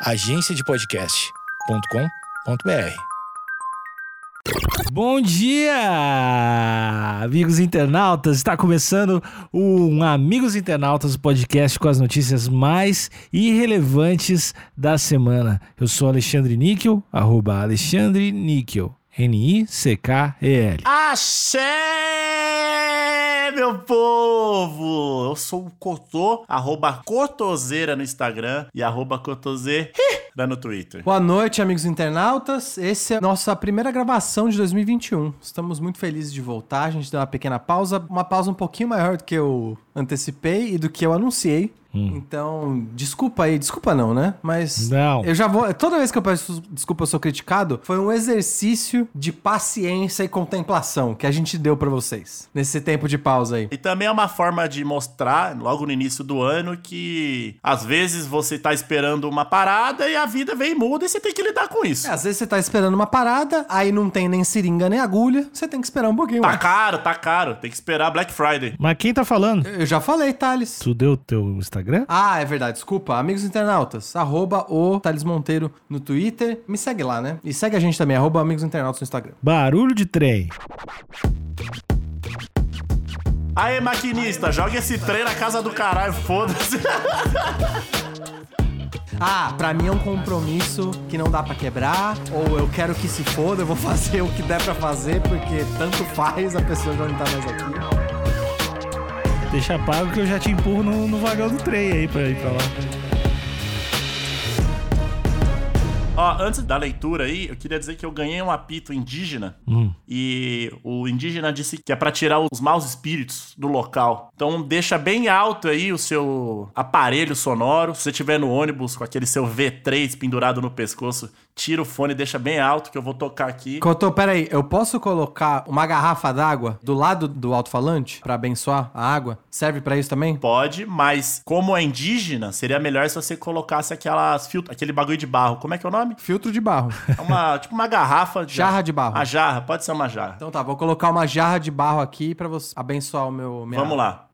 agenciadepodcast.com.br. Bom dia, amigos internautas. Está começando um Amigos Internautas, o podcast com as notícias mais irrelevantes da semana. Eu sou Alexandre Níquel, arroba Alexandre Níquel, N-I-C-K-E-L. Axé, meu povo! Eu sou o Cotô, arroba Cotoseira no Instagram e arroba Cotoseira no Twitter. Boa noite, amigos internautas. Essa é a nossa primeira gravação de 2021. Estamos muito felizes de voltar. A gente deu uma pequena pausa, uma pausa um pouquinho maior do que eu antecipei e do que eu anunciei. Hum. Então, desculpa aí, desculpa não, né? Mas não. eu já vou. Toda vez que eu peço desculpa, eu sou criticado. Foi um exercício de paciência e contemplação que a gente deu para vocês nesse tempo de pausa aí. E também é uma forma de mostrar, logo no início do ano, que às vezes você tá esperando uma parada e a vida vem e muda e você tem que lidar com isso. É, às vezes você tá esperando uma parada, aí não tem nem seringa nem agulha, você tem que esperar um pouquinho. Tá caro, tá caro. Tem que esperar Black Friday. Mas quem tá falando? Eu já falei, Thales. Tu deu teu Instagram? Ah, é verdade. Desculpa. Amigos internautas, arroba o Thales Monteiro no Twitter. Me segue lá, né? E segue a gente também, arroba Amigos Internautas no Instagram. Barulho de trem. Aê, maquinista, joga esse trem na casa do caralho, foda-se. Ah, pra mim é um compromisso que não dá pra quebrar, ou eu quero que se foda, eu vou fazer o que der pra fazer, porque tanto faz, a pessoa já não tá mais aqui. Deixa pago que eu já te empurro no, no vagão do trem aí pra ir pra lá. Antes da leitura aí, eu queria dizer que eu ganhei um apito indígena Hum. e o indígena disse que é pra tirar os maus espíritos do local. Então deixa bem alto aí o seu aparelho sonoro. Se você estiver no ônibus com aquele seu V3 pendurado no pescoço, tira o fone e deixa bem alto que eu vou tocar aqui. Cotô, peraí, eu posso colocar uma garrafa d'água do lado do alto-falante pra abençoar a água? Serve pra isso também? Pode, mas como é indígena, seria melhor se você colocasse aquelas filtro, aquele bagulho de barro. Como é que é o nome? Filtro de barro. É uma, tipo uma garrafa de Jarra de barro. A jarra, pode ser uma jarra. Então tá, vou colocar uma jarra de barro aqui pra você abençoar o meu. Vamos água. lá.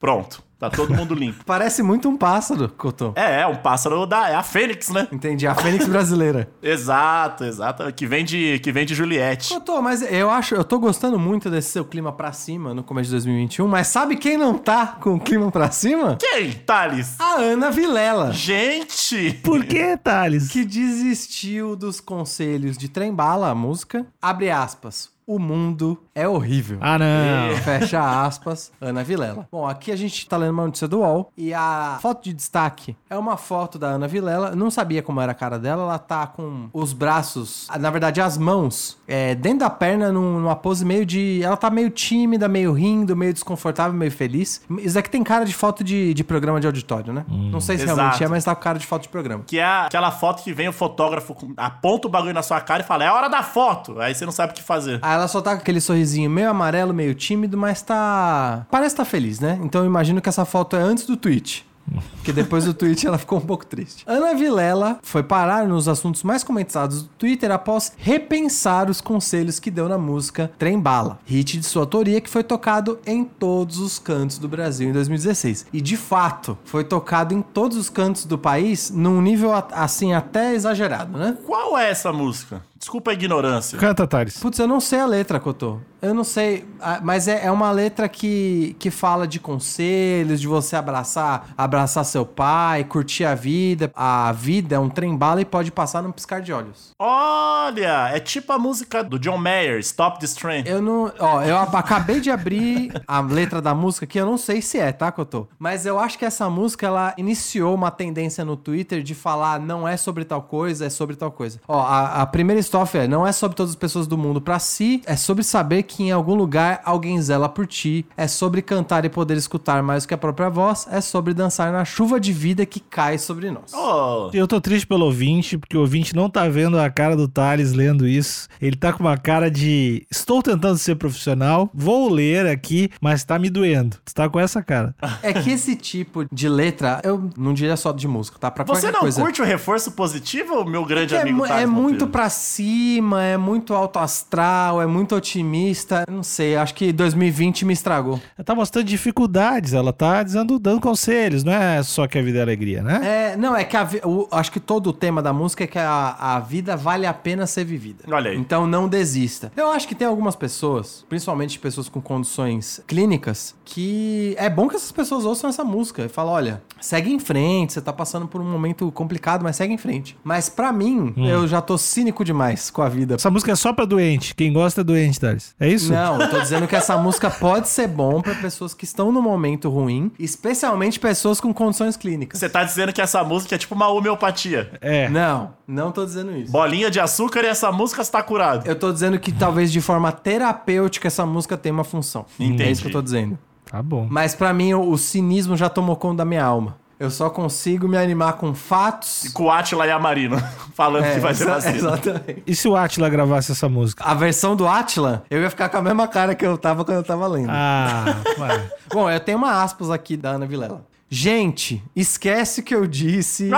Pronto, tá todo mundo limpo. Parece muito um pássaro, Cotô. É, é um pássaro da. É a Fênix, né? Entendi, a Fênix brasileira. Exato, exato. Que vem de, que vem de Juliette. Cotô, mas eu acho, eu tô gostando muito desse seu clima pra cima no começo de 2021, mas sabe quem não tá com o clima pra cima? Quem, Thales? A Ana Vilela. Gente! Por que, Thales? Que desistiu dos conselhos de Trembala, a música. Abre aspas. O mundo é horrível. Ah, não. Fecha aspas, Ana Vilela. Bom, aqui a gente tá lendo uma notícia do UOL e a foto de destaque é uma foto da Ana Vilela. Não sabia como era a cara dela. Ela tá com os braços, na verdade, as mãos é, dentro da perna, num- numa pose meio de. Ela tá meio tímida, meio rindo, meio desconfortável, meio feliz. Isso aqui tem cara de foto de, de programa de auditório, né? Não sei se Exato. realmente é, mas tá com cara de foto de programa. Que é aquela foto que vem o fotógrafo, aponta o bagulho na sua cara e fala: é hora da foto. Aí você não sabe o que fazer. Aí ela só tá com aquele sorrisinho meio amarelo, meio tímido, mas tá. Parece tá feliz, né? Então eu imagino que essa foto é antes do tweet. Porque depois do tweet ela ficou um pouco triste. Ana Vilela foi parar nos assuntos mais comentados do Twitter após repensar os conselhos que deu na música Trem Bala, hit de sua autoria que foi tocado em todos os cantos do Brasil em 2016. E de fato, foi tocado em todos os cantos do país num nível assim até exagerado, né? Qual é essa música? Desculpa a ignorância. Canta, Thales. Putz, eu não sei a letra, Cotô. Eu não sei, ah, mas é, é uma letra que, que fala de conselhos, de você abraçar, abraçar seu pai, curtir a vida. A vida é um trem bala e pode passar num piscar de olhos. Olha, é tipo a música do John Mayer, Stop This Train. Eu não. Ó, eu ab- acabei de abrir a letra da música aqui, eu não sei se é, tá, Cotô? Mas eu acho que essa música, ela iniciou uma tendência no Twitter de falar não é sobre tal coisa, é sobre tal coisa. Ó, a, a primeira estrofe é: não é sobre todas as pessoas do mundo pra si, é sobre saber que em algum lugar alguém zela por ti, é sobre cantar e poder escutar mais do que a própria voz, é sobre dançar na chuva de vida que cai sobre nós. Oh, Eu tô triste pelo ouvinte, porque o ouvinte não tá vendo a cara do Thales lendo isso. Ele tá com uma cara de estou tentando ser profissional, vou ler aqui, mas tá me doendo. Tu tá com essa cara. É que esse tipo de letra, eu não diria só de música, tá? Pra você não coisa. curte o reforço positivo, meu grande É, amigo é Thales muito Monteiro? pra cima, é muito alto astral, é muito otimista. Não sei, acho que 2020 me estragou. Ela tá mostrando dificuldades, ela tá dizendo, dando conselhos, não é só que a vida é alegria, né? É, não, é que a, o- acho que todo o tema da música é que a, a vida vale a pena ser vivida. Olha aí. Então não desista. Eu acho que tem algumas pessoas, principalmente pessoas com condições clínicas, que é bom que essas pessoas ouçam essa música e falam, olha, segue em frente, você tá passando por um momento complicado, mas segue em frente. Mas pra mim, Hum. eu já tô cínico demais com a vida. Essa música é só pra doente. Quem gosta é doente, Thales. É isso? Não, eu tô dizendo que essa música pode ser bom pra pessoas que estão num momento ruim, especialmente pessoas com condições clínicas. Você tá dizendo que essa música é tipo uma homeopatia. É. Não, não tô dizendo isso. Bolinha de açúcar e essa música está curado. Eu tô dizendo que talvez de forma terapêutica essa música tem uma função. Entendi. É isso que eu tô dizendo. Tá bom. Mas pra mim o, o cinismo já tomou conta da minha alma. Eu só consigo me animar com fatos. Com o Atila e a Marina falando É, que vai exa- vacina. exatamente. E se o Atila gravasse essa música? A versão do Atila, eu ia ficar com a mesma cara que eu tava quando eu tava lendo. Ah, vai. Bom, eu tenho uma aspas aqui da Ana Vilela. Gente, esquece que eu disse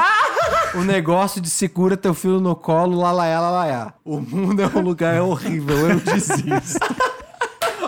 o negócio de segura teu filho no colo, lalaiá, lalaiá. O mundo é um lugar horrível, eu desisto.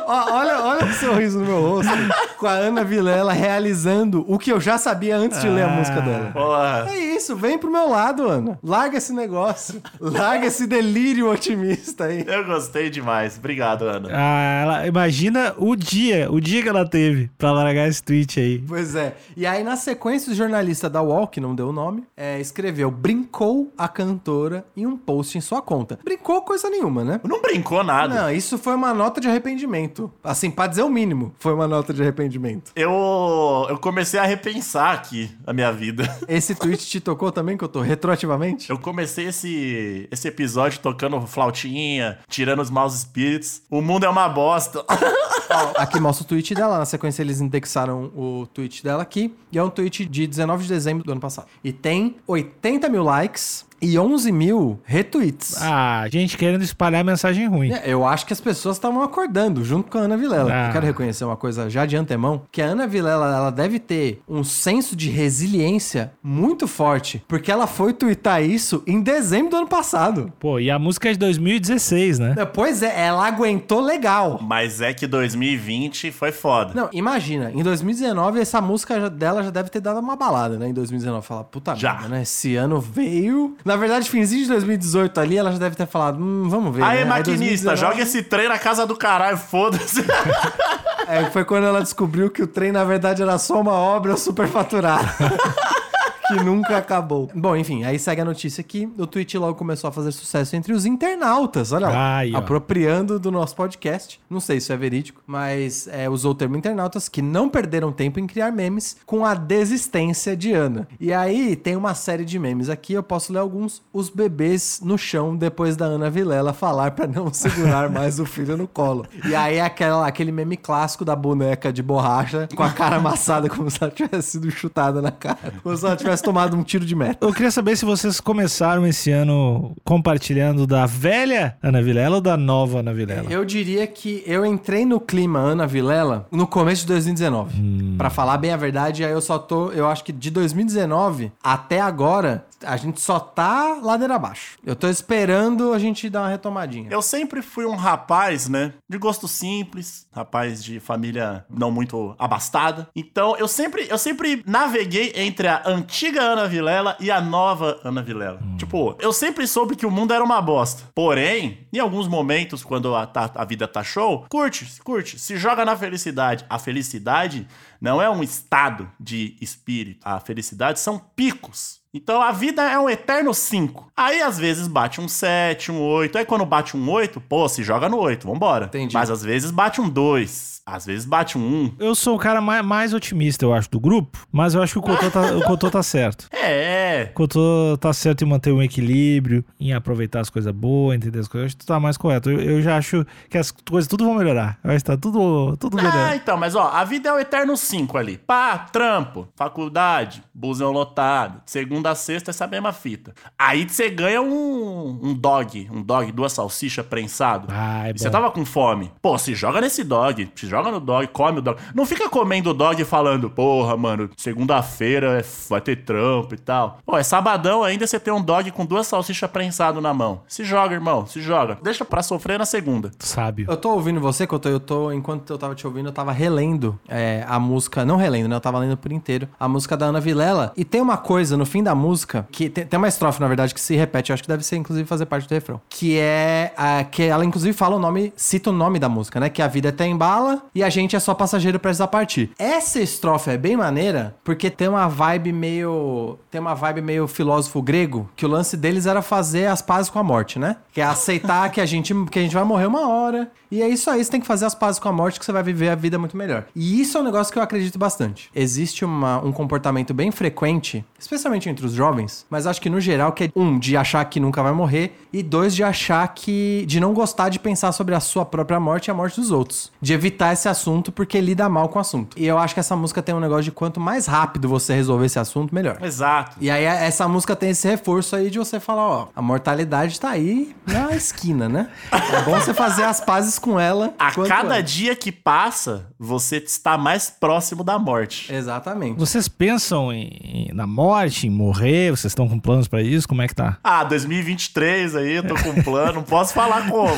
Ó, olha, olha o sorriso no meu rosto com a Ana Vilela realizando o que eu já sabia antes de ler a música dela. Porra. É isso, vem pro meu lado, Ana. Larga esse negócio. Larga esse delírio otimista aí. Eu gostei demais. Obrigado, Ana. Ah, ela, imagina o dia, o dia que ela teve pra largar esse tweet aí. Pois é. E aí, na sequência, o jornalista da UOL, que não deu o nome, é, escreveu: brincou a cantora em um post em sua conta. Brincou coisa nenhuma, né? Não brincou nada. Não, isso foi uma nota de arrependimento. Assim, pra dizer o mínimo, foi uma nota de arrependimento. Eu, eu comecei a repensar aqui a minha vida. Esse tweet te tocou também, que eu tô retroativamente? Eu comecei esse, esse episódio tocando flautinha, tirando os maus espíritos. O mundo é uma bosta. Aqui mostra o tweet dela. Na sequência, eles indexaram o tweet dela aqui. E é um tweet de 19 de dezembro do ano passado. E tem 80 mil likes e 11 mil retweets. Ah, gente querendo espalhar mensagem ruim. É, Eu acho que as pessoas estavam acordando junto com a Ana Vilela. Ah. Eu quero reconhecer uma coisa já de antemão, que a Ana Vilela, ela deve ter um senso de resiliência muito forte, porque ela foi twittar isso em dezembro do ano passado. Pô, e a música é de 2016, né? Pois é, ela aguentou legal. Mas é que 2020 foi foda. Não, imagina, em 2019 essa música dela já deve ter dado uma balada, né? Em 2019, falar, puta Já. merda, né? Esse ano veio. Na verdade, finzinho de 2018 ali, ela já deve ter falado, hum, vamos ver. Aí, né? maquinista, 2019 joga esse trem na casa do caralho, foda-se. É, foi quando ela descobriu que o trem, na verdade, era só uma obra superfaturada. que nunca acabou. Bom, enfim, aí segue a notícia aqui. O tweet logo começou a fazer sucesso entre os internautas. Olha lá. Ó. apropriando do nosso podcast. Não sei se é verídico, mas é, usou o termo internautas que não perderam tempo em criar memes com a desistência de Ana. E aí tem uma série de memes aqui, eu posso ler alguns. Os bebês no chão depois da Ana Vilela falar pra não segurar mais o filho no colo. E aí aquela, aquele meme clássico da boneca de borracha com a cara amassada como se ela tivesse sido chutada na cara. Como se ela tivesse tomado um tiro de meta. Eu queria saber se vocês começaram esse ano compartilhando da velha Ana Vilela ou da nova Ana Vilela. Eu diria que eu entrei no clima Ana Vilela no começo de 2019. Pra falar bem a verdade, aí eu só tô, eu acho que de 2019 até agora, a gente só tá ladeira abaixo. Eu tô esperando a gente dar uma retomadinha. Eu sempre fui um rapaz, né? De gosto simples, rapaz de família não muito abastada. Então, eu sempre, eu sempre naveguei entre a antiga Ana Vilela e a nova Ana Vilela. Tipo, eu sempre soube que o mundo era uma bosta. Porém, em alguns momentos, quando a, tá- a vida tá show, curte, curte, se joga na felicidade. A felicidade não é um estado de espírito. A felicidade são picos. Então a vida é um eterno 5. Aí às vezes bate um 7, um 8. Aí quando bate um 8, pô, se joga no 8, vambora. Entendi. Mas às vezes bate um 2. Às vezes bate um 1. Eu sou o cara mais, mais otimista, eu acho, do grupo, mas eu acho que o Cotô tá, o Cotô tá certo. É. O Cotô tá certo em manter um equilíbrio, em aproveitar as coisas boas, entender as coisas. Eu acho que tu tá mais correto. Eu, eu já acho que as coisas tudo vão melhorar. Vai estar tudo, tudo Ah, melhor. então, mas ó, a vida é o eterno 5 ali. Pá, trampo, faculdade, busão lotado. Segunda a sexta, essa mesma fita. Aí você ganha um, um dog, um dog, duas salsichas prensado. Ah, é E você bom. tava com fome. Pô, se joga nesse dog, se joga no dog, come o dog. Não fica comendo o dog e falando, porra, mano, segunda-feira é- vai ter trampo e tal. Pô, é sabadão ainda você tem um dog com duas salsichas prensado na mão. Se joga, irmão, se joga. Deixa pra sofrer na segunda. Sábio. Eu tô ouvindo você, Couto, eu tô, enquanto eu tava te ouvindo, eu tava relendo é, a música não relendo, né? Eu tava lendo por inteiro, a música da Ana Vilela. E tem uma coisa no fim da música, que tem, tem uma estrofe, na verdade, que se repete, eu acho que deve ser, inclusive, fazer parte do refrão. Que é. a- que ela, inclusive, fala o nome, cita o nome da música, né? Que a vida é até embala e a gente é só passageiro prestes a partir. Essa estrofe é bem maneira, porque tem uma vibe meio. Tem uma vibe meio filósofo grego, que o lance deles era fazer as pazes com a morte, né? Que é aceitar que a gente, que a gente vai morrer uma hora. E é isso aí, você tem que fazer as pazes com a morte que você vai viver a vida muito melhor. E isso é um negócio que eu acredito bastante. Existe uma- um comportamento bem frequente, especialmente entre os jovens, mas acho que no geral que é um de achar que nunca vai morrer e dois de achar que de não gostar de pensar sobre a sua própria morte e a morte dos outros, de evitar esse assunto porque lida mal com o assunto. E eu acho que essa música tem um negócio de quanto mais rápido você resolver esse assunto, melhor. Exato. E aí essa música tem esse reforço aí de você falar, ó, a mortalidade tá aí na esquina, né? É bom você fazer as pazes com ela. A cada antes. dia que passa, você está mais próximo da morte. Exatamente. Vocês pensam em, em- na morte, em morrer? Vocês estão com planos pra isso? Como é que tá? Ah, 2023 aí, eu tô com um plano, não posso falar como.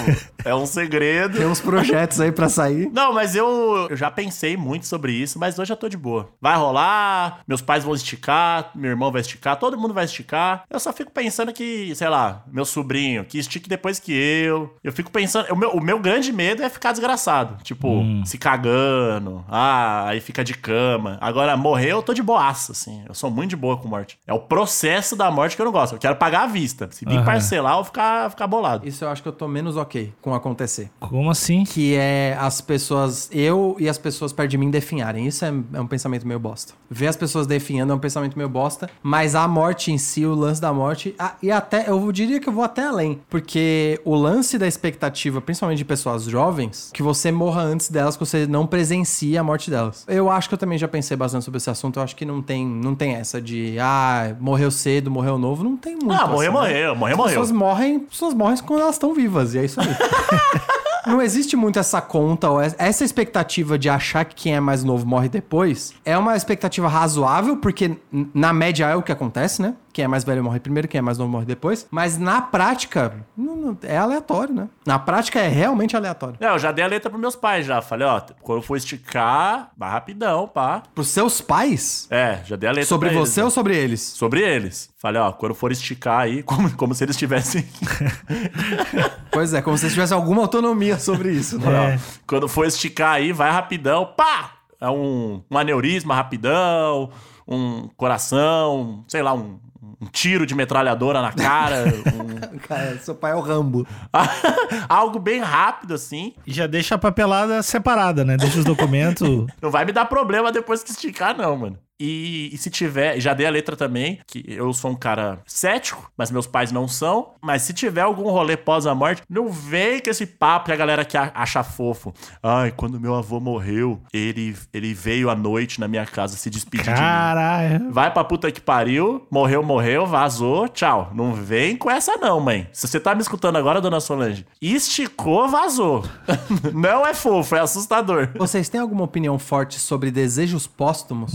É um segredo. Tem uns projetos aí pra sair. Não, mas eu, eu já pensei muito sobre isso, mas hoje eu tô de boa. Vai rolar, meus pais vão esticar, meu irmão vai esticar, todo mundo vai esticar. Eu só fico pensando que, sei lá, meu sobrinho, que estique depois que eu. Eu fico pensando. O meu, o meu grande medo é ficar desgraçado. Tipo, se cagando. Ah, aí fica de cama. Agora, morrer, eu tô de boaça, assim. Eu sou muito de boa com morte. É o processo da morte que eu não gosto. Eu quero pagar à vista. Se vir Aham. parcelar, eu vou ficar, ficar bolado. Isso eu acho que eu tô menos ok com acontecer. Como assim? Que é as pessoas, eu e as pessoas perto de mim definharem. Isso é, é um pensamento meio bosta. Ver as pessoas definhando é um pensamento meio bosta. Mas a morte em si, o lance da morte. ah, e até, eu diria que eu vou até além. Porque o lance da expectativa, principalmente de pessoas jovens, que você morra antes delas, que você não presencie a morte delas. Eu acho que eu também já pensei bastante sobre esse assunto. Eu acho que não tem, não tem essa de, ah, morreu cedo, morreu novo. Não tem muito. Ah, morreu, assim, né? morreu, morreu, As morreu. pessoas morrem, as pessoas morrem quando elas estão vivas, e é isso aí. Não existe muito essa conta, ou essa expectativa de achar que quem é mais novo morre depois. É uma expectativa razoável, porque na média é o que acontece, né? Quem é mais velho morre primeiro, quem é mais novo morre depois. Mas na prática, não- não- é aleatório, né? Na prática é realmente aleatório. Não, eu já dei a letra pros meus pais já. Falei, ó, quando eu for esticar, vai rapidão, pá. Pros seus pais? É, já dei a letra Sobre pra eles, você né? ou sobre eles? Sobre eles. Falei, ó, quando for esticar aí, como, como se eles tivessem. Pois é, como se tivesse alguma autonomia sobre isso, né? É. quando for esticar aí, vai rapidão, pá! É um, um aneurisma rapidão, um coração, sei lá, um, um tiro de metralhadora na cara, um- Cara, seu pai é o Rambo. algo bem rápido assim. E já deixa a papelada separada, né? Deixa os documentos. Não vai me dar problema depois que esticar, não, mano. E, e se tiver, já dei a letra também, que eu sou um cara cético, mas meus pais não são. Mas se tiver algum rolê pós a morte, não vem com esse papo que a galera que acha fofo. Ai, quando meu avô morreu, ele, ele veio à noite na minha casa se despedir de mim. Caralho. Vai pra puta que pariu, morreu, morreu, vazou, tchau. Não vem com essa não, mãe. Se você tá me escutando agora, dona Solange, esticou, vazou. não é fofo, é assustador. Vocês têm alguma opinião forte sobre desejos póstumos?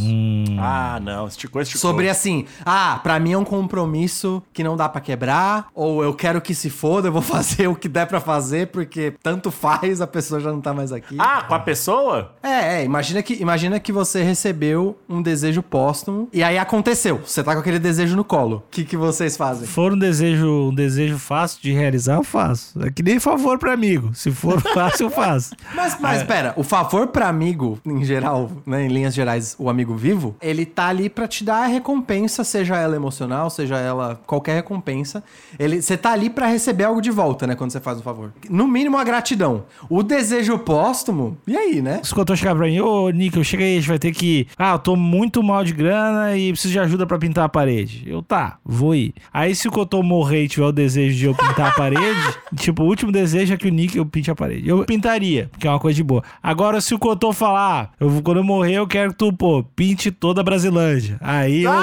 Ah, não, esticou, esticou. Sobre assim, ah, pra mim é um compromisso que não dá pra quebrar, ou eu quero que se foda, eu vou fazer o que der pra fazer, porque tanto faz, a pessoa já não tá mais aqui. Ah, com a pessoa? É, é, imagina que, imagina que você recebeu um desejo póstumo e aí aconteceu. Você tá com aquele desejo no colo. O que, que vocês fazem? Se for um desejo, um desejo fácil de realizar, eu faço. É que nem favor pra amigo. Se for fácil, eu faço. Mas, mas pera, o favor pra amigo, em geral, né, em linhas gerais, o amigo vivo, ele tá ali pra te dar a recompensa, seja ela emocional, seja ela qualquer recompensa. Ele, você tá ali pra receber algo de volta, né, quando você faz um favor. No mínimo a gratidão. O desejo póstumo, e aí, né? Cotô chegar pra mim, ô, Nick, chega aí, a gente vai ter que. Ah, eu tô muito mal de grana e preciso de ajuda pra pintar a parede. Eu, tá, vou ir. Aí se o Cotô morrer e tiver o desejo de eu pintar a parede, tipo, o último desejo é que o Nick eu pinte a parede. Eu pintaria, porque é uma coisa de boa. Agora, se o Cotô falar, ah, eu, quando eu morrer, eu quero que tu, pô, pinte toda a Brasilândia. Aí eu.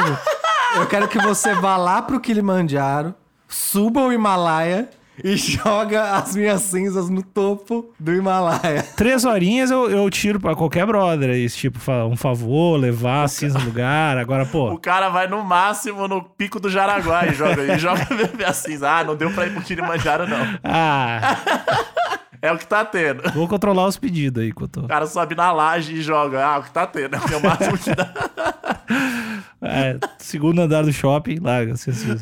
Eu quero que você vá lá pro Kilimanjaro, suba o Himalaia e joga as minhas cinzas no topo do Himalaia. Três horinhas eu, eu tiro pra qualquer brother. Isso, tipo, um favor, levar a cinza no lugar. Agora, pô. O cara vai no máximo no pico do Jaraguá e joga, e joga assim. Ah, não deu pra ir pro Kilimanjaro, não. Ah, É o que tá tendo. Vou controlar os pedidos aí, Cotô. O cara sobe na laje e joga. Ah, o que tá tendo. É o máximo que dá. É, segundo andar do shopping, larga. assim, assim.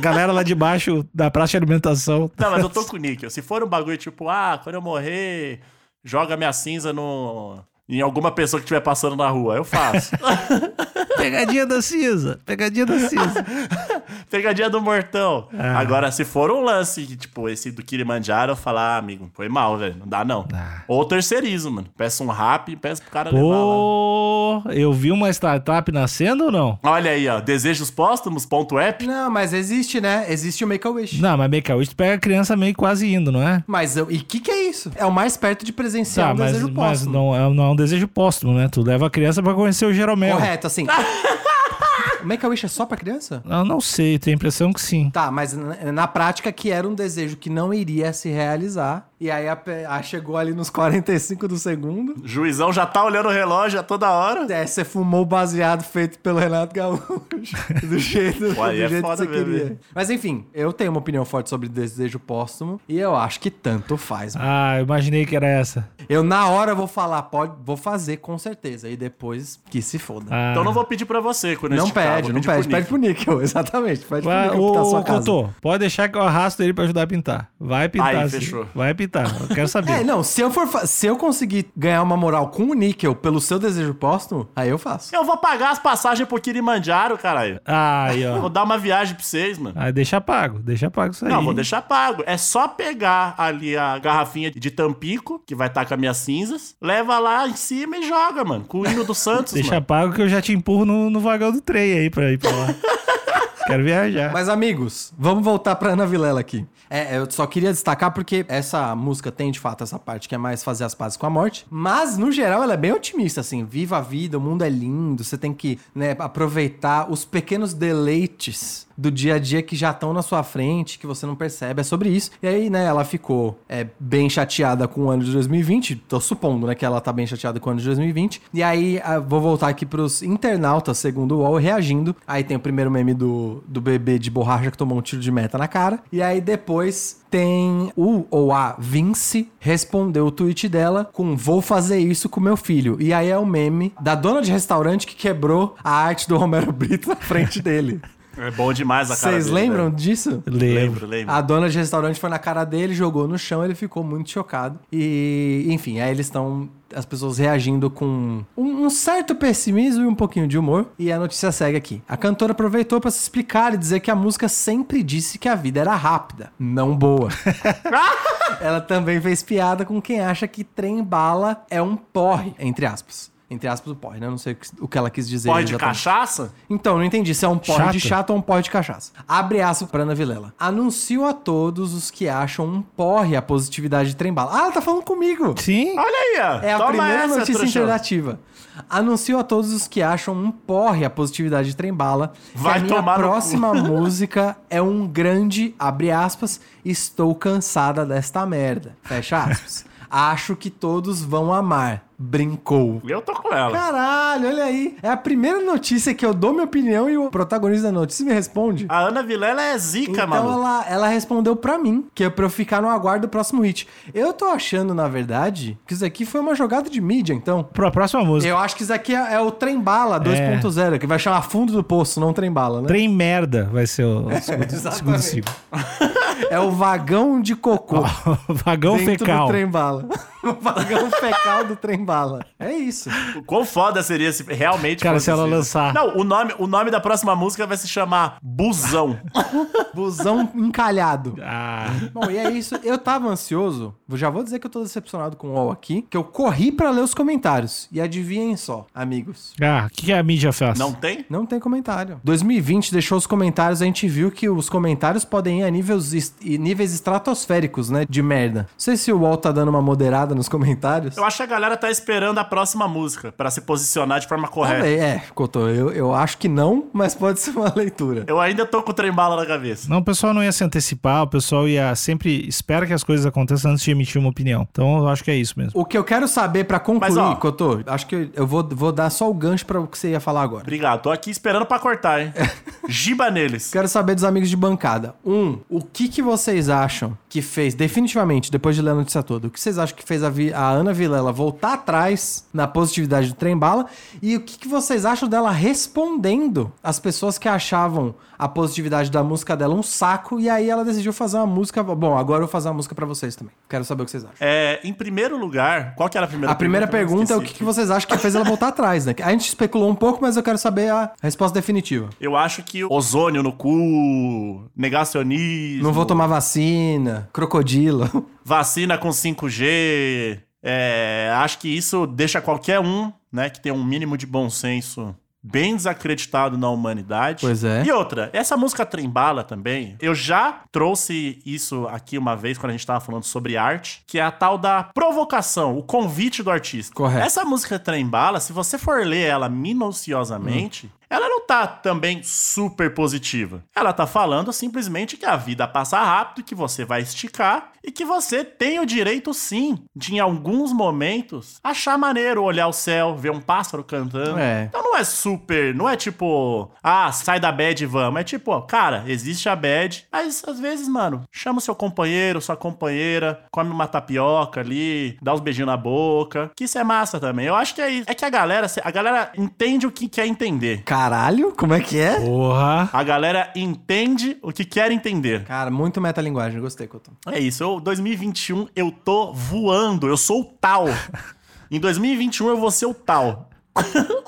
Galera lá de baixo da praça de alimentação. Não, mas eu tô com o níquel. Se for um bagulho tipo, ah, quando eu morrer, joga minha cinza no... em alguma pessoa que estiver passando na rua, eu faço. Pegadinha da cinza. Pegadinha da cinza. Pegadinha do mortão. Ah. Agora, se for um lance, tipo, esse do Kilimanjaro, eu falar, ah, amigo, foi mal, velho. Não dá, não. Ah. Ou terceirizo, mano. Peço um rap e peço pro cara levar lá. Pô, eu vi uma startup nascendo ou não? Olha aí, ó. Desejos póstumos, ponto app. Não, mas existe, né? Existe o Make-A-Wish. Não, mas Make a Wish pega a criança meio quase indo, não é? Mas eu- e o que, que é isso? É o mais perto de presenciar Tá, um mas, desejo mas póstumo. não, é, não é um desejo póstumo, né? Tu leva a criança pra conhecer o Jeromel. Correto, assim. o Make-A-Wish é só pra criança? Eu não sei, tenho a impressão que sim. Tá, mas na, na prática que era um desejo que não iria se realizar. E aí a, a chegou ali nos 45 do segundo. Juizão já tá olhando o relógio a toda hora. É, você fumou o baseado feito pelo Renato Gaúcho. Do jeito, Pô, do é jeito que você mesmo, queria. Mas enfim, eu tenho uma opinião forte sobre desejo póstumo. E eu acho que tanto faz. mano. Ah, eu imaginei que era essa. Eu na hora vou falar, pode, vou fazer com certeza. E depois que se foda. Ah. Então não vou pedir pra você quando não pede, não pede. pro Pede pro Níquel, exatamente. Pede pro Níquel pintar ô, sua casa. Cotô, pode deixar que eu arrasto ele pra ajudar a pintar. Vai pintar. Aí, sim. fechou. Vai pintar. Eu quero saber. É, não, se eu for se eu conseguir ganhar uma moral com o Níquel pelo seu desejo póstumo, aí eu faço. Eu vou pagar as passagens pro Kilimanjaro, caralho. Aí, ó. Vou dar uma viagem pra vocês, mano. Aí deixa pago, deixa pago isso aí. Não, vou deixar pago. É só pegar ali a garrafinha de Tampico, que vai estar com as minhas cinzas, leva lá em cima e joga, mano. Com o hino do Santos, Deixa mano. pago que eu já te empurro no, no vagão do trem aí pra ir pra lá. Quero viajar. Mas, amigos, vamos voltar pra Ana Vilela aqui. É, eu só queria destacar porque essa música tem, de fato, essa parte que é mais fazer as pazes com a morte. Mas, no geral, ela é bem otimista, assim. Viva a vida, o mundo é lindo, você tem que né, aproveitar os pequenos deleites do dia a dia que já estão na sua frente, que você não percebe. É sobre isso. E aí, né, ela ficou é, bem chateada com o ano de 2020. Tô supondo, né, que ela tá bem chateada com o ano de 2020. E aí, vou voltar aqui pros internautas, segundo o UOL, reagindo. Aí tem o primeiro meme do, do bebê de borracha que tomou um tiro de meta na cara. E aí depois tem o ou a Vince respondeu o tweet dela com vou fazer isso com meu filho. E aí é o meme da dona de restaurante que quebrou a arte do Romero Brito na frente dele. É bom demais a cara Vocês dele, lembram velho. disso? Lembro. Lembro, lembro. A dona de restaurante foi na cara dele, jogou no chão, ele ficou muito chocado. E, enfim, aí eles estão. As pessoas reagindo com um, um certo pessimismo e um pouquinho de humor. E a notícia segue aqui. A cantora aproveitou para se explicar e dizer que a música sempre disse que a vida era rápida, não boa. Ela também fez piada com quem acha que trem bala é um porre, entre aspas. Entre aspas, o porre, né? Eu não sei o que- ela quis dizer. Porre de exatamente. cachaça? Então, não entendi se é um porre de chato ou um porre de cachaça. Abre aspas pra Ana Vilela. Anuncio a todos os que acham um porre a positividade de trem bala. Ah, ela tá falando comigo! Sim. Olha aí, ó. É a primeira essa, notícia trouxão. interativa. Anuncio a todos os que acham um porre a positividade de trem bala. Vai que a minha tomar no próxima música é um grande, abre aspas, estou cansada desta merda. Fecha aspas. Acho que todos vão amar. Brincou. Eu tô com ela. Caralho, olha aí. É a primeira notícia que eu dou minha opinião e o protagonista da notícia me responde. A Ana Vilela é zica, Então mano. ela, ela respondeu pra mim, que é pra eu ficar no aguardo do próximo hit. Eu tô achando, na verdade, que isso aqui foi uma jogada de mídia, então. Pra próxima música. Eu acho que isso aqui é, é o Trem Bala 2.0, que vai chamar Fundo do Poço, não Trem Bala, né? Trem merda vai ser o segundo, exatamente. segundo ciclo. É o vagão de cocô. Vagão dentro fecal. do Trem Bala. o vagão fecal do Trem Bala. É isso. O Quão foda seria se realmente Cara, se ela isso. lançar. Não, o nome, o nome da próxima música vai se chamar Busão. Busão encalhado. Ah, Bom, e é isso. Eu tava ansioso. Já vou dizer que eu tô decepcionado com o UOL aqui. Que eu corri pra ler os comentários. E adivinhem só, amigos. ah, o que, que a mídia faz? Não tem? Não tem comentário. 2020 deixou os comentários, a gente viu que os comentários podem ir a níveis, est- níveis estratosféricos, né? De merda. Não sei se o UOL tá dando uma moderada nos comentários. Eu acho que a galera tá esperando a próxima música pra se posicionar de forma correta. Também, é, Cotô, eu, eu acho que não, mas pode ser uma leitura. Eu ainda tô com o trem bala na cabeça. Não, o pessoal não ia se antecipar, o pessoal ia sempre espera que as coisas aconteçam antes de emitir uma opinião. Então eu acho que é isso mesmo. O que eu quero saber pra concluir, Mas, ó- Cotô, acho que eu vou, vou dar só o gancho pra o que você ia falar agora. Obrigado. Tô aqui esperando pra cortar, hein? Giba neles. Quero saber dos amigos de bancada. Um, o que, que vocês acham que fez, definitivamente, depois de ler a notícia toda, o que vocês acham que fez a, Vi- a Ana Vilela voltar atrás na positividade do trem bala? E o que, que vocês acham dela respondendo as pessoas que achavam a positividade da música dela um saco e aí ela decidiu fazer uma música. Bom, agora eu vou fazer uma música pra vocês também. Quero saber o que vocês acham. É, em primeiro lugar, qual que era a primeira A primeira Eu pergunta é o que, que vocês acham que fez ela voltar atrás, né? A gente especulou um pouco, mas eu quero saber a resposta definitiva. Eu acho que o ozônio no cu, negacionismo. Não vou tomar vacina, crocodilo. Vacina com 5G. É, acho que isso deixa qualquer um, né, que tem um mínimo de bom senso bem desacreditado na humanidade. Pois é. E outra, essa música Trembala também, eu já trouxe isso aqui uma vez quando a gente tava falando sobre arte, que é a tal da provocação, o convite do artista. Correto. Essa música Trembala, se você for ler ela minuciosamente, ela não tá também super positiva. Ela tá falando simplesmente que a vida passa rápido, que você vai esticar e que você tem o direito sim de em alguns momentos achar maneiro olhar o céu, ver um pássaro cantando. É. Então não é super, não é tipo, ah, sai da bad e vamos. É tipo, ó, cara, existe a bad, mas às vezes, mano, chama o seu companheiro, sua companheira, come uma tapioca ali, dá uns beijinhos na boca, que isso é massa também. Eu acho que é isso. É que a galera, a galera entende o que quer entender. Caralho, como é que é? Porra. A galera entende o que quer entender. Cara, muito metalinguagem, gostei, Couto. É isso, eu, 2021 eu tô voando, eu sou o tal. em 2021 eu vou ser o tal.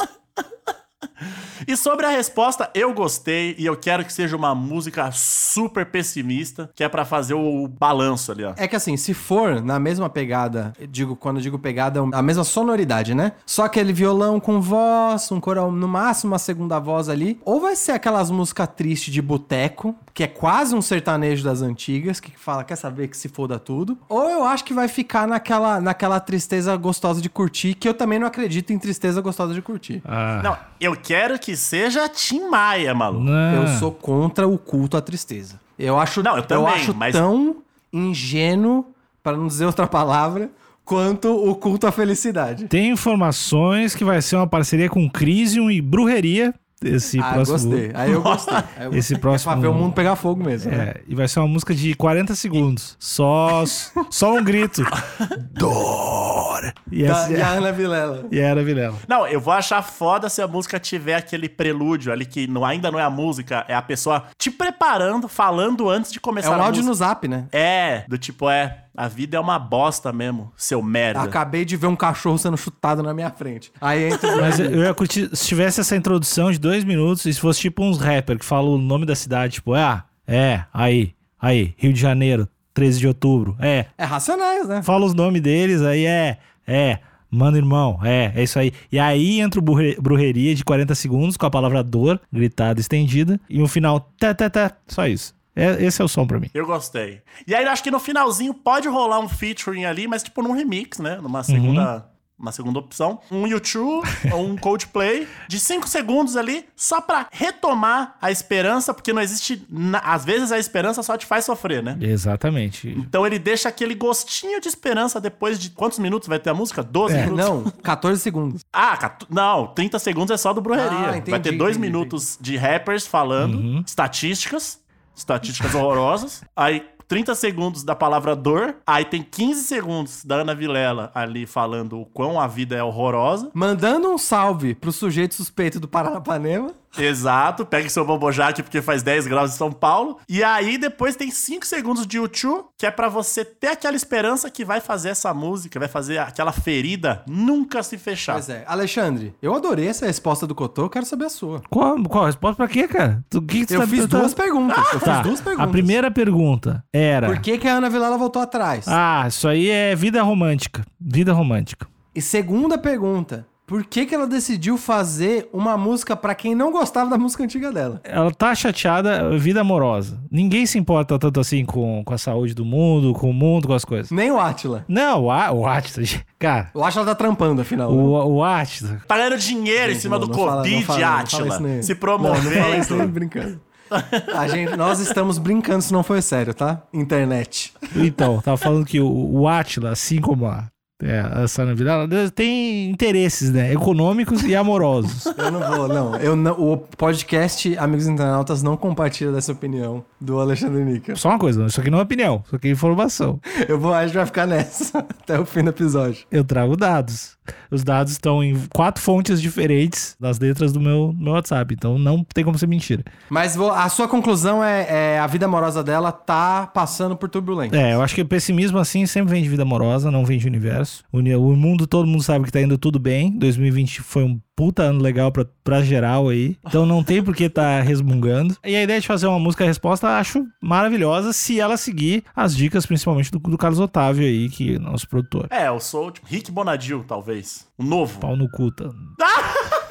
E sobre a resposta, eu gostei e eu quero que seja uma música super pessimista, que é pra fazer o balanço ali, ó. É que assim, se for na mesma pegada, digo, quando eu digo pegada, a mesma sonoridade, né? Só aquele violão com voz, um coral, no máximo uma segunda voz ali. Ou vai ser aquelas músicas tristes de boteco, que é quase um sertanejo das antigas, que fala, quer saber que se foda tudo. Ou eu acho que vai ficar naquela, naquela tristeza gostosa de curtir, que eu também não acredito em tristeza gostosa de curtir. Ah, Não, eu quero que seja Tim Maia, maluco. não. Eu sou contra o culto à tristeza. Eu acho, Não, eu também, acho mas- tão ingênuo, para não dizer outra palavra, quanto o culto à felicidade. Tem informações que vai ser uma parceria com Crisium e Brujeria. Esse ah, próximo. gostei. Aí eu gostei. Aí eu Esse gostei. próximo- É pra ver o mundo pegar fogo mesmo. né? É, e vai ser uma música de 40 segundos. Só, só um grito. Dor! E, Da- essa, e a Ana Vilela. e era Vilela. Não, eu vou achar foda se a música tiver aquele prelúdio ali que não, ainda não é a música, é a pessoa te preparando, falando antes de É começar um a áudio música. no zap, né? É, do tipo, é, a vida é uma bosta mesmo, seu merda. Acabei de ver um cachorro sendo chutado na minha frente. Aí entra. Mas eu eu ia curtir se tivesse essa introdução de dois minutos e se fosse tipo uns rapper que falam o nome da cidade, tipo, ah, é, aí, aí, Rio de Janeiro, 13 de outubro, é, É racionais, né? fala os nomes deles, aí é, é, mano irmão, é, é isso aí. E aí entra o brujeria de 40 segundos com a palavra dor, gritada, estendida, e um final, tá, tá, tá, só isso. É, esse é o som pra mim. Eu gostei. E aí, eu acho que no finalzinho pode rolar um featuring ali, mas tipo num remix, né? Numa segunda, uma segunda opção. Um YouTube ou um Coldplay de 5 segundos ali, só pra retomar a esperança, porque não existe. na- Às vezes a esperança só te faz sofrer, né? Exatamente. Então ele deixa aquele gostinho de esperança depois de quantos minutos vai ter a música? 12 É, minutos? Não, 14 segundos. Ah, catu- não, 30 segundos é só do Brujeria. Ah, entendi, vai ter dois entendi, minutos de rappers falando Uhum. estatísticas, estatísticas horrorosas. Aí 30 segundos da palavra dor. Aí tem 15 segundos da Ana Vilela ali falando o quão a vida é horrorosa. Mandando um salve pro sujeito suspeito do Paranapanema. Exato, pegue seu bobojaque porque faz 10 graus em São Paulo. E aí depois tem 5 segundos de YouTube, que é pra você ter aquela esperança que vai fazer essa música, vai fazer aquela ferida nunca se fechar. Pois é. Alexandre, eu adorei essa resposta do Cotô, eu quero saber a sua. Qual, qual a resposta pra quê, cara? Tu, que que Eu tá- fiz tu tá- duas perguntas. Eu Tá, fiz duas perguntas. a primeira pergunta era... Por que, que a Ana Vilela voltou atrás? Ah, isso aí é vida romântica. Vida romântica. E segunda pergunta. Por que, que ela decidiu fazer uma música pra quem não gostava da música antiga dela? Ela tá chateada, vida amorosa. Ninguém se importa tanto assim com, com a saúde do mundo, com o mundo, com as coisas. Nem o Atila. Não, o, A- o Atila, cara, O Atila tá trampando, afinal. né? o, o Atila. Tá ganhando dinheiro em Gente, cima não, do não fala- não Covid, fala- não fala isso nem- Se Não, não fala isso nem brincando. A gente, nós estamos brincando se não foi sério, tá? Internet. Então, tava falando que o, o Atila, assim como a, É, essa Ana Vilela tem interesses, né? Econômicos e amorosos. Eu não vou, não. Eu não. O podcast Amigos Internautas não compartilha dessa opinião do Alexandre Nica. Só uma coisa, isso aqui não é opinião, isso aqui é informação. Eu vou, a gente vai ficar nessa até o fim do episódio. Eu trago dados. Os dados estão em quatro fontes diferentes das letras do meu, meu WhatsApp, então não tem como ser mentira. Mas vou- a sua conclusão é, é a vida amorosa dela tá passando por turbulência. É, eu acho que o pessimismo assim sempre vem de vida amorosa, não vem de universo. O, o mundo todo mundo sabe que tá indo tudo bem. 2020 foi um puta ano legal pra, pra geral aí. Então não tem por que tá resmungando. E a ideia de fazer uma música resposta acho maravilhosa se ela seguir as dicas, principalmente do, do Carlos Otávio aí, que é nosso produtor. É, eu sou tipo Rick Bonadil, talvez. O novo. Pau no cu, tá?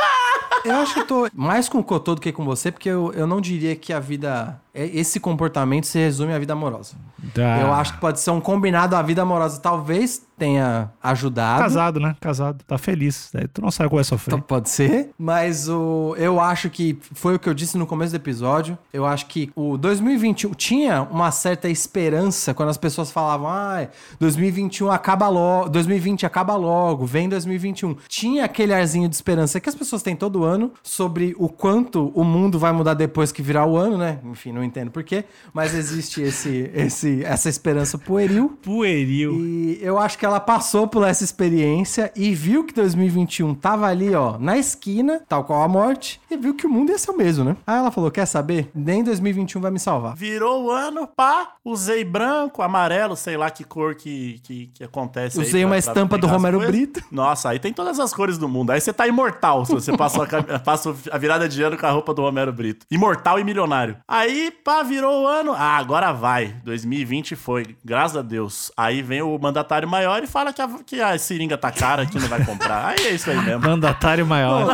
Eu acho que eu tô mais com o Cotô do que com você, porque eu, eu não diria que a vida. É- Esse comportamento se resume à vida amorosa. Tá. Eu acho que pode ser um combinado. A vida amorosa talvez tenha ajudado. Casado, né? Casado. Tá feliz. Daí tu não sabe qual é Então, sofrer. pode ser, mas o, eu acho que foi o que eu disse no começo do episódio. Eu acho que o 2021 tinha uma certa esperança quando as pessoas falavam: ah, 2021 acaba logo, 2020 acaba logo, vem 2021. Tinha aquele arzinho de esperança que as pessoas têm todo ano sobre o quanto o mundo vai mudar depois que virar o ano, né? Enfim, não entendo porquê, mas existe esse, esse, essa esperança pueril. Pueril. E eu acho que ela passou por essa experiência e viu que 2021 tava ali, ó, na esquina, tal qual a morte, e viu que o mundo ia ser o mesmo, né? Aí ela falou: quer saber? Nem 2021 vai me salvar. Virou o ano, pá, usei branco, amarelo, sei lá que cor que, que, que acontece Usei pra- uma estampa do Romero coisas. Brito. Nossa, aí tem todas as cores do mundo. Aí você tá imortal se você passou a, passa a virada de ano com a roupa do Romero Brito. Imortal e milionário. Aí, pá, virou o ano. Ah, agora vai. 2020 foi, graças a Deus. Aí vem o mandatário maior e fala que a, que a seringa tá cara, que não vai comprar. Aí é isso aí mesmo. Mandatário maior.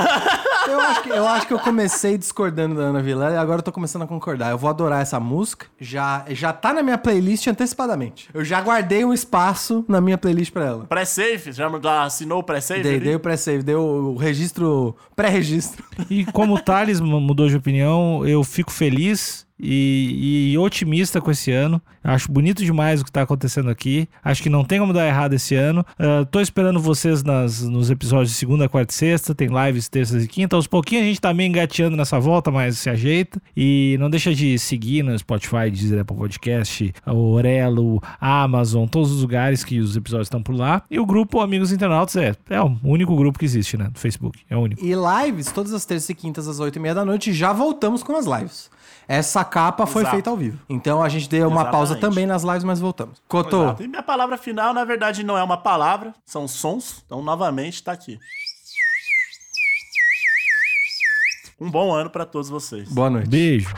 Eu acho, que, eu acho que eu comecei discordando da Ana Vilela e agora eu tô começando a concordar. Eu vou adorar essa música. Já, já tá na minha playlist antecipadamente. Eu já guardei um espaço na minha playlist pra ela. Pré-save? Já já assinou o pré-save? Dei, ali? dei o pré-save, dei o registro, pré-registro. E como o Thales mu- mudou de opinião, eu fico feliz e, e otimista com esse ano. Acho bonito demais o que tá acontecendo aqui. Acho que não tem como dar errado esse ano. Ah, tô esperando vocês nas, nos episódios de segunda, quarta e sexta. Tem lives terças e quinta. Aos pouquinhos a gente tá meio engateando nessa volta, mas se ajeita. E não deixa de seguir no Spotify, Deezer, Apple Podcast, Orelo, Amazon, todos os lugares que os episódios estão por lá. E o grupo Amigos Internautas é, é o único grupo que existe, né? Do Facebook. É o único. E lives, todas as terças e quintas às oito e meia da noite, já voltamos com as lives. Essa capa foi Exato. feita ao vivo. Então a gente deu uma Exatamente. pausa também nas lives, mas voltamos. Cotô, Exato. E minha palavra final, na verdade, não é uma palavra, são sons. Então, novamente, tá aqui. Um bom ano pra todos vocês. boa noite. Beijo.